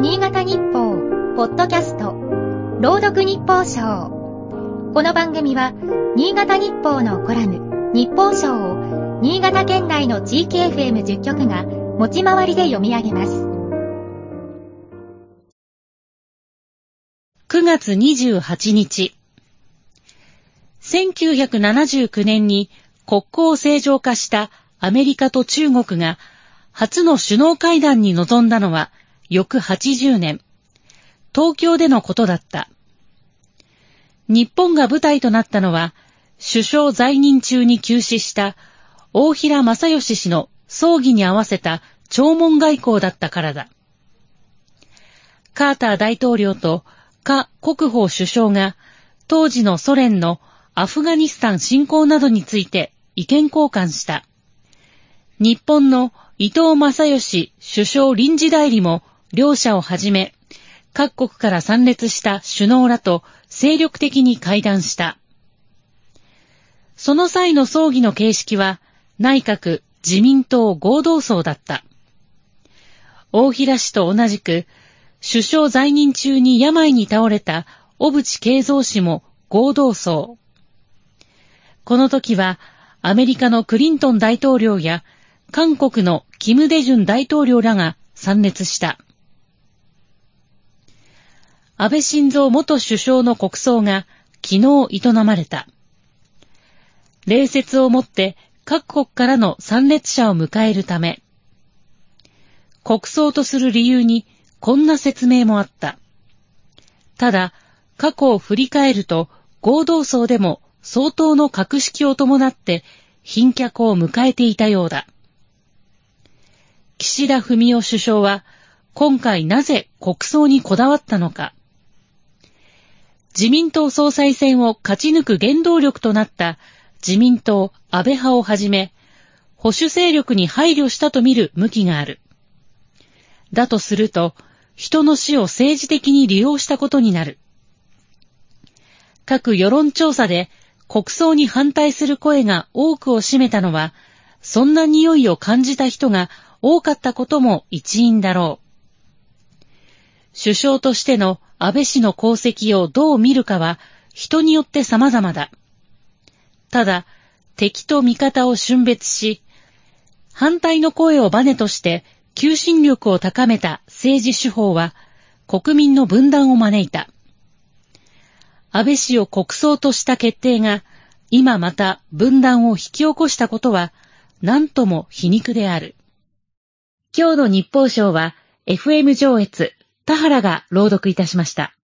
新潟日報、ポッドキャスト、朗読日報賞。この番組は、新潟日報のコラム、日報賞を、新潟県内の地域 FM10 局が、持ち回りで読み上げます。9月28日。1979年に国交を正常化したアメリカと中国が初の首脳会談に臨んだのは翌80年、東京でのことだった。日本が舞台となったのは、首相在任中に急死した大平正義氏の葬儀に合わせた弔問外交だったからだ。カーター大統領とカ国宝首相が当時のソ連のアフガニスタン侵攻などについて意見交換した。日本の伊藤正義首相臨時代理も両者をはじめ、各国から参列した首脳らと精力的に会談した。その際の葬儀の形式は、内閣自民党合同葬だった。大平氏と同じく、首相在任中に病に倒れた小渕恵三氏も合同葬。この時は、アメリカのクリントン大統領や韓国のキム・デジュン大統領らが参列した。安倍晋三元首相の国葬が昨日営まれた。礼節をもって各国からの参列者を迎えるため、国葬とする理由にこんな説明もあった。ただ、過去を振り返ると合同葬でも相当の格式を伴って賓客を迎えていたようだ。岸田文雄首相は今回なぜ国葬にこだわったのか。自民党総裁選を勝ち抜く原動力となった自民党安倍派をはじめ、保守勢力に配慮したと見る向きがある。だとすると、人の死を政治的に利用したことになる。各世論調査で国葬に反対する声が多くを占めたのは、そんな匂いを感じた人が多かったことも一因だろう。首相としての安倍氏の功績をどう見るかは人によって様々だ。ただ、敵と味方を峻別し、反対の声をバネとして求心力を高めた政治手法は国民の分断を招いた。安倍氏を国葬とした決定が今また分断を引き起こしたことは何とも皮肉である。今日の日報賞は FM 上越田原が朗読いたしました。